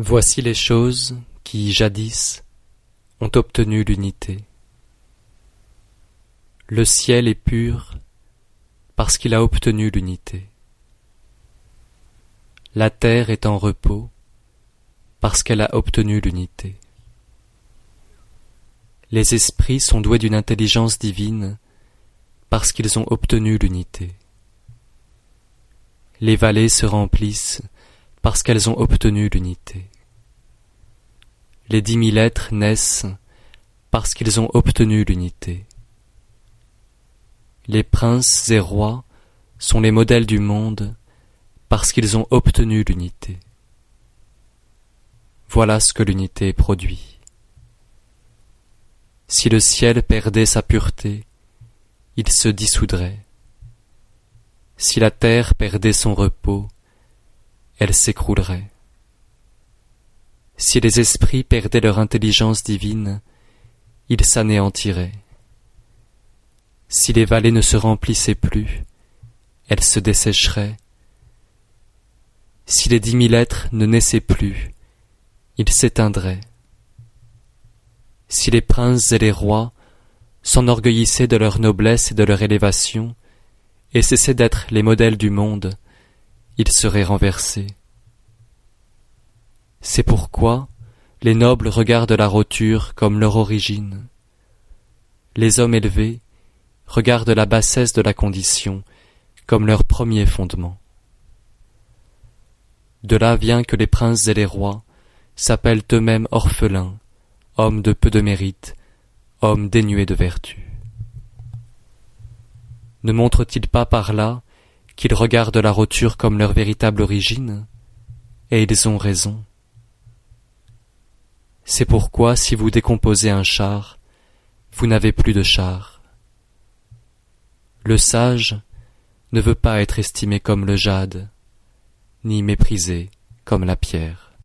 Voici les choses qui, jadis, ont obtenu l'unité. Le ciel est pur parce qu'il a obtenu l'unité. La terre est en repos parce qu'elle a obtenu l'unité. Les esprits sont doués d'une intelligence divine parce qu'ils ont obtenu l'unité. Les vallées se remplissent parce qu'elles ont obtenu l'unité. Les dix mille êtres naissent parce qu'ils ont obtenu l'unité. Les princes et rois sont les modèles du monde parce qu'ils ont obtenu l'unité. Voilà ce que l'unité produit. Si le ciel perdait sa pureté, il se dissoudrait. Si la terre perdait son repos, elle s'écroulerait. Si les esprits perdaient leur intelligence divine, ils s'anéantiraient. Si les vallées ne se remplissaient plus, elles se dessécheraient. Si les dix mille êtres ne naissaient plus, ils s'éteindraient. Si les princes et les rois s'enorgueillissaient de leur noblesse et de leur élévation, et cessaient d'être les modèles du monde, ils seraient renversés. C'est pourquoi les nobles regardent la roture comme leur origine. Les hommes élevés regardent la bassesse de la condition comme leur premier fondement. De là vient que les princes et les rois s'appellent eux-mêmes orphelins, hommes de peu de mérite, hommes dénués de vertu. Ne montrent-ils pas par là qu'ils regardent la roture comme leur véritable origine Et ils ont raison. C'est pourquoi si vous décomposez un char, vous n'avez plus de char. Le sage ne veut pas être estimé comme le jade, ni méprisé comme la pierre.